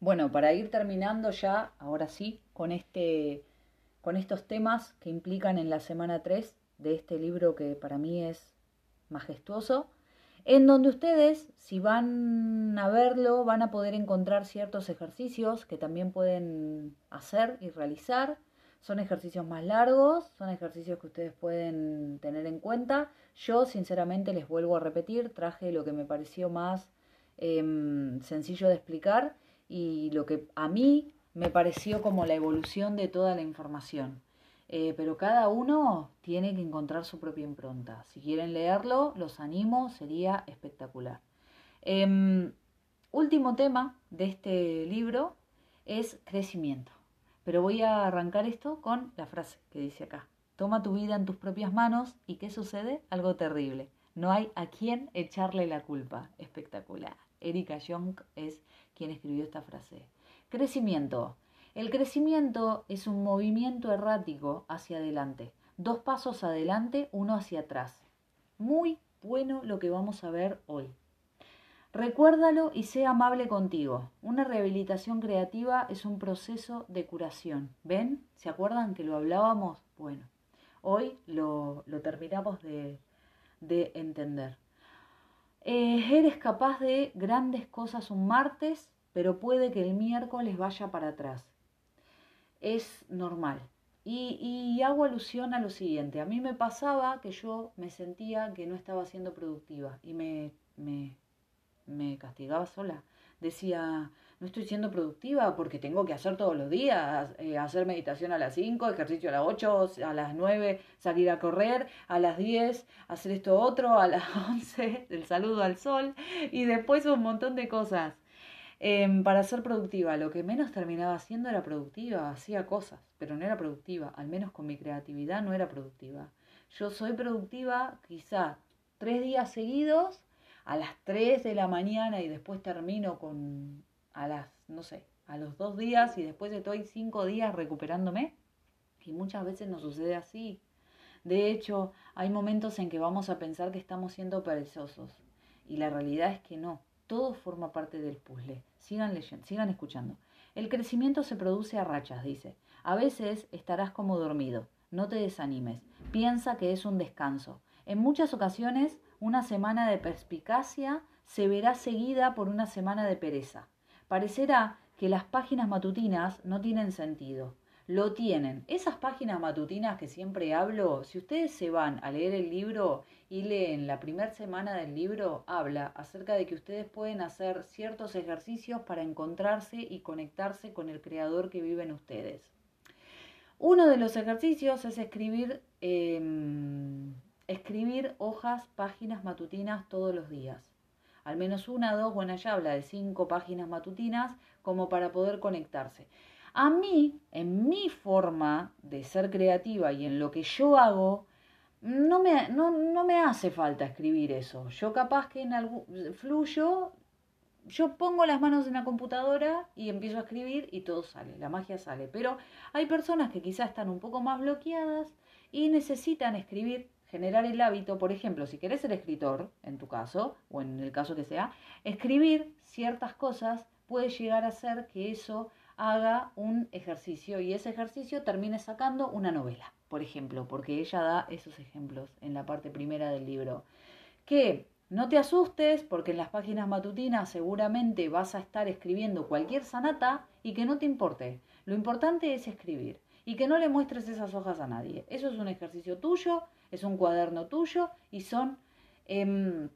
Bueno, para ir terminando ya, ahora sí, con, este, con estos temas que implican en la semana 3 de este libro que para mí es majestuoso, en donde ustedes, si van a verlo, van a poder encontrar ciertos ejercicios que también pueden hacer y realizar. Son ejercicios más largos, son ejercicios que ustedes pueden tener en cuenta. Yo, sinceramente, les vuelvo a repetir, traje lo que me pareció más em, sencillo de explicar y lo que a mí me pareció como la evolución de toda la información. Eh, pero cada uno tiene que encontrar su propia impronta. Si quieren leerlo, los animo, sería espectacular. Em, último tema de este libro es crecimiento. Pero voy a arrancar esto con la frase que dice acá. Toma tu vida en tus propias manos y ¿qué sucede? Algo terrible. No hay a quién echarle la culpa. Espectacular. Erika Young es quien escribió esta frase. Crecimiento. El crecimiento es un movimiento errático hacia adelante. Dos pasos adelante, uno hacia atrás. Muy bueno lo que vamos a ver hoy. Recuérdalo y sea amable contigo. Una rehabilitación creativa es un proceso de curación. ¿Ven? ¿Se acuerdan que lo hablábamos? Bueno, hoy lo, terminamos de, de entender. Eh, eres capaz de grandes cosas un martes, pero puede que el miércoles vaya para atrás. Es normal. Y, y, hago alusión a lo siguiente. A mí me pasaba que yo me sentía que no estaba siendo productiva y me, me, me castigaba sola. Decía, no estoy siendo productiva porque tengo que hacer todos los días, eh, hacer meditación a las 5, ejercicio a las 8, a las 9, salir a correr, a las 10, hacer esto otro, a las 11, el saludo al sol y después un montón de cosas. Em, para ser productiva, lo que menos terminaba haciendo era productiva, hacía cosas, pero no era productiva, al menos con mi creatividad no era productiva. Yo soy productiva quizá tres días seguidos a las 3 de la mañana y después termino con a las, no sé, a los dos días y después estoy cinco días recuperándome. Y muchas veces nos sucede así. De hecho, hay momentos en que vamos a pensar que estamos siendo perezosos. Y la realidad es que no. Todo forma parte del puzzle. Sigan leyendo, sigan escuchando. El crecimiento se produce a rachas, dice. A veces estarás como dormido. No te desanimes. Piensa que es un descanso. En muchas ocasiones, una semana de perspicacia se verá seguida por una semana de pereza. Parecerá que las páginas matutinas no tienen sentido. Lo tienen. Esas páginas matutinas que siempre hablo, si ustedes se van a leer el libro y leen la primera semana del libro, habla acerca de que ustedes pueden hacer ciertos ejercicios para encontrarse y conectarse con el creador que vive en ustedes. Uno de los ejercicios es escribir, em, hojas, páginas matutinas todos los días al menos una, dos, bueno, ya habla de cinco páginas matutinas como para poder conectarse. A mí, en mi forma de ser creativa y en lo que yo hago, no me, no, no me hace falta escribir eso. Yo capaz que en algún fluyo, yo pongo las manos en la computadora y empiezo a escribir y todo sale, la magia sale. Pero hay personas que quizás están un poco más bloqueadas y necesitan escribir generar el hábito, por ejemplo, si querés ser escritor, en tu caso, o en el caso que sea, escribir ciertas cosas puede llegar a ser que eso haga un ejercicio y ese ejercicio termine sacando una novela, por ejemplo, porque ella da esos ejemplos en la parte primera del libro. Que no te asustes porque en las páginas matutinas seguramente vas a estar escribiendo cualquier sanata y que no te importe. Lo importante es escribir y que no le muestres esas hojas a nadie. Eso es un ejercicio tuyo es un cuaderno tuyo y son em,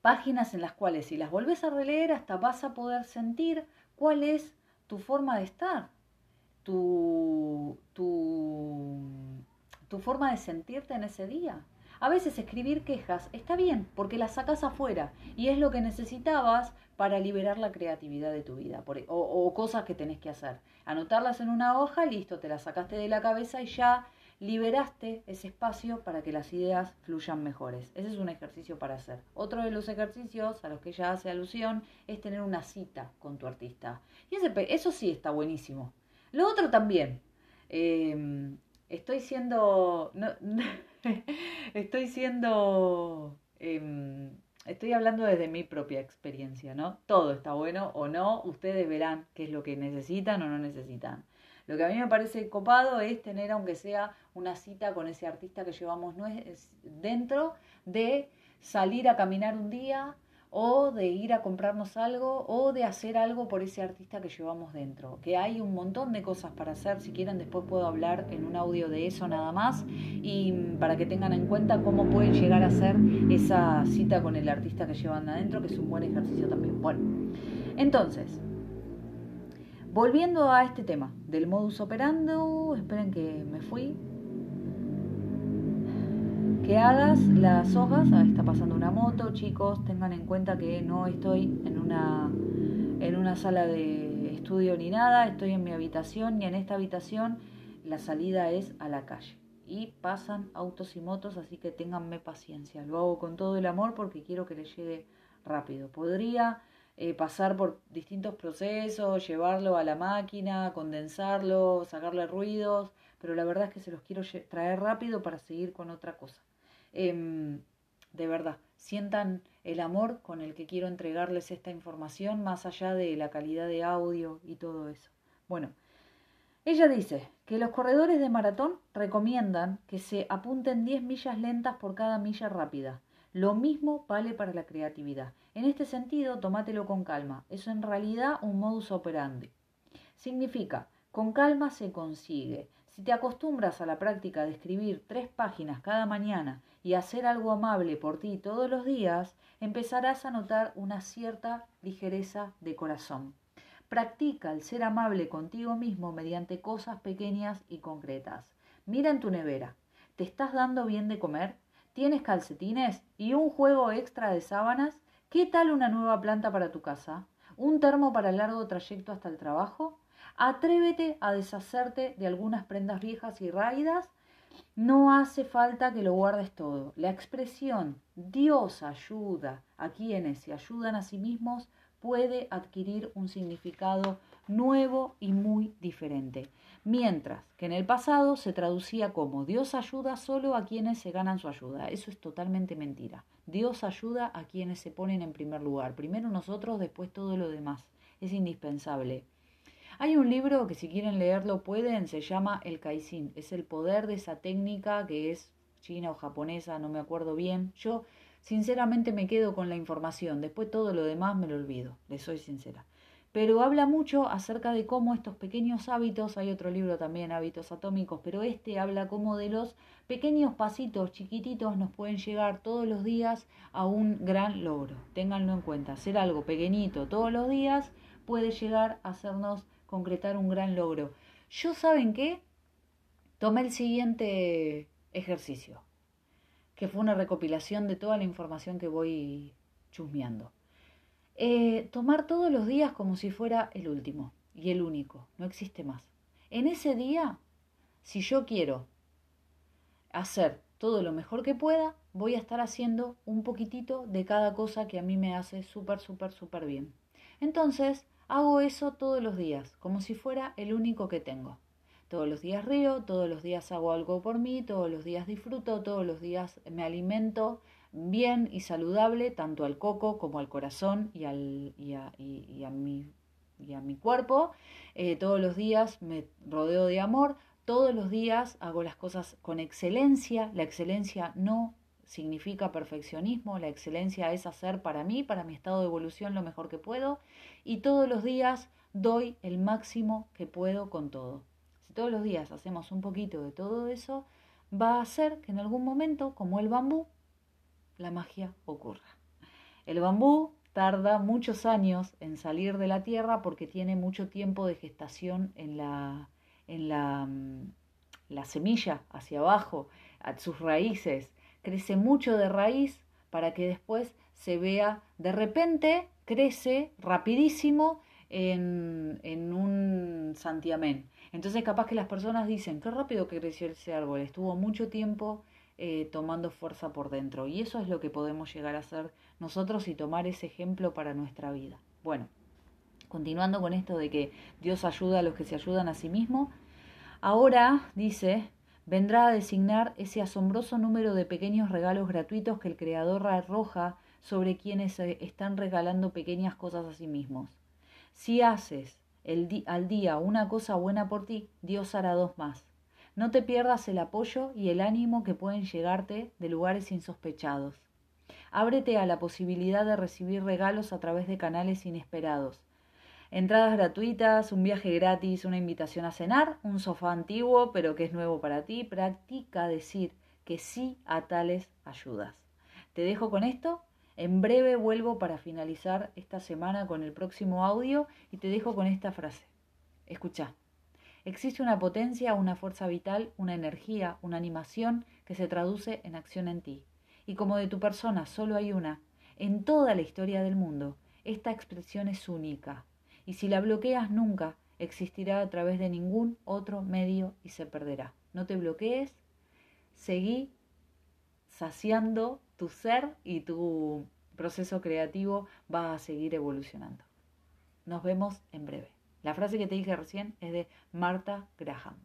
páginas en las cuales si las volvés a releer hasta vas a poder sentir cuál es tu forma de estar, tu, tu, tu forma de sentirte en ese día. A veces escribir quejas está bien porque las sacas afuera y es lo que necesitabas para liberar la creatividad de tu vida e, o, o, cosas que tenés que hacer. Anotarlas en una hoja, listo, te las sacaste de la cabeza y ya liberaste ese espacio para que las ideas fluyan mejores. Ese es un ejercicio para hacer. Otro de los ejercicios a los que ella hace alusión es tener una cita con tu artista. Y ese, eso sí está buenísimo. Lo otro también. Em, estoy siendo... estoy siendo... Em, estoy hablando desde mi propia experiencia, ¿no? Todo está bueno o no, ustedes verán qué es lo que necesitan o no necesitan. Lo que a mí me parece copado es tener, aunque sea una cita con ese artista que llevamos dentro, de salir a caminar un día, o de ir a comprarnos algo o de hacer algo por ese artista que llevamos dentro. Que hay un montón de cosas para hacer, si quieren después puedo hablar en un audio de eso nada más y para que tengan en cuenta cómo pueden llegar a hacer esa cita con el artista que llevan adentro, que es un buen ejercicio también. Bueno, entonces, volviendo a este tema del modus operando, esperen que me fui, que hagas las hojas, ah, está pasando una moto, chicos, tengan en cuenta que no estoy en una, en una sala de estudio ni nada, estoy en mi habitación y en esta habitación la salida es a la calle. Y pasan autos y motos, así que ténganme paciencia. Lo hago con todo el amor porque quiero que le llegue rápido. Podría eh, pasar por distintos procesos, llevarlo a la máquina, condensarlo, sacarle ruidos, pero la verdad es que se los quiero traer rápido para seguir con otra cosa. Em, de verdad, sientan el amor con el que quiero entregarles esta información más allá de la calidad de audio y todo eso. Bueno, ella dice que los corredores de maratón recomiendan que se apunten 10 millas lentas por cada milla rápida. Lo mismo vale para la creatividad. En este sentido, tómatelo con calma. Eso en realidad un modus operandi. Significa, con calma se consigue. Si te acostumbras a la práctica de escribir tres páginas cada mañana y hacer algo amable por ti todos los días, empezarás a notar una cierta ligereza de corazón. Practica el ser amable contigo mismo mediante cosas pequeñas y concretas. Mira en tu nevera. ¿Te estás dando bien de comer? ¿Tienes calcetines y un juego extra de sábanas? ¿Qué tal una nueva planta para tu casa? ¿Un termo para el largo trayecto hasta el trabajo? Atrévete a deshacerte de algunas prendas viejas y raídas. No hace falta que lo guardes todo. La expresión Dios ayuda a quienes se ayudan a sí mismos puede adquirir un significado nuevo y muy diferente. Mientras que en el pasado se traducía como Dios ayuda solo a quienes se ganan su ayuda. Eso es totalmente mentira. Dios ayuda a quienes se ponen en primer lugar. Primero nosotros, después todo lo demás. Es indispensable. Hay un libro que si quieren leerlo pueden, se llama El Kaizen. Es el poder de esa técnica que es china o japonesa, no me acuerdo bien. Yo sinceramente me quedo con la información, después todo lo demás me lo olvido, le soy sincera. Pero habla mucho acerca de cómo estos pequeños hábitos, hay otro libro también, Hábitos Atómicos, pero este habla como de los pequeños pasitos chiquititos nos pueden llegar todos los días a un gran logro. Ténganlo en cuenta, hacer algo pequeñito todos los días puede llegar a hacernos concretar un gran logro. Yo, ¿saben qué? Tomé el siguiente ejercicio, que fue una recopilación de toda la información que voy chusmeando. Eh, tomar todos los días como si fuera el último y el único, no existe más. En ese día, si yo quiero hacer todo lo mejor que pueda, voy a estar haciendo un poquitito de cada cosa que a mí me hace súper, súper, súper bien. Entonces, Hago eso todos los días, como si fuera el único que tengo. Todos los días río, todos los días hago algo por mí, todos los días disfruto, todos los días me alimento bien y saludable, tanto al coco como al corazón y, al, y, a, y, a, mi, a mi cuerpo. Eh, todos los días me rodeo de amor, todos los días hago las cosas con excelencia. La excelencia no significa perfeccionismo, la excelencia es hacer para mí, para mi estado de evolución lo mejor que puedo y todos los días doy el máximo que puedo con todo. Si todos los días hacemos un poquito de todo eso, va a hacer que en algún momento, como el bambú, la magia ocurra. El bambú tarda muchos años en salir de la tierra porque tiene mucho tiempo de gestación en la, en la, mm, la semilla hacia abajo, a sus raíces crece mucho de raíz para que después se vea, de repente crece rapidísimo en, en un santiamén. Entonces capaz que las personas dicen, qué rápido que creció ese árbol, estuvo mucho tiempo eh, tomando fuerza por dentro. Y eso es lo que podemos llegar a hacer nosotros y tomar ese ejemplo para nuestra vida. Bueno, continuando con esto de que Dios ayuda a los que se ayudan a sí mismos, ahora dice, vendrá a designar ese asombroso número de pequeños regalos gratuitos que el Creador arroja sobre quienes están regalando pequeñas cosas a sí mismos. Si haces al día una cosa buena por ti, Dios hará dos más. No te pierdas el apoyo y el ánimo que pueden llegarte de lugares insospechados. Ábrete a la posibilidad de recibir regalos a través de canales inesperados. Entradas gratuitas, un viaje gratis, una invitación a cenar, un sofá antiguo pero que es nuevo para ti. Practica decir que sí a tales ayudas. Te dejo con esto. En breve vuelvo para finalizar esta semana con el próximo audio y te dejo con esta frase. Escucha. Existe una potencia, una fuerza vital, una energía, una animación que se traduce en acción en ti. Y como de tu persona solo hay una, en toda la historia del mundo, esta expresión es única. Y si la bloqueas nunca, existirá a través de ningún otro medio y se perderá. No te bloquees, seguí saciando tu ser y tu proceso creativo va a seguir evolucionando. Nos vemos en breve. La frase que te dije recién es de Marta Graham.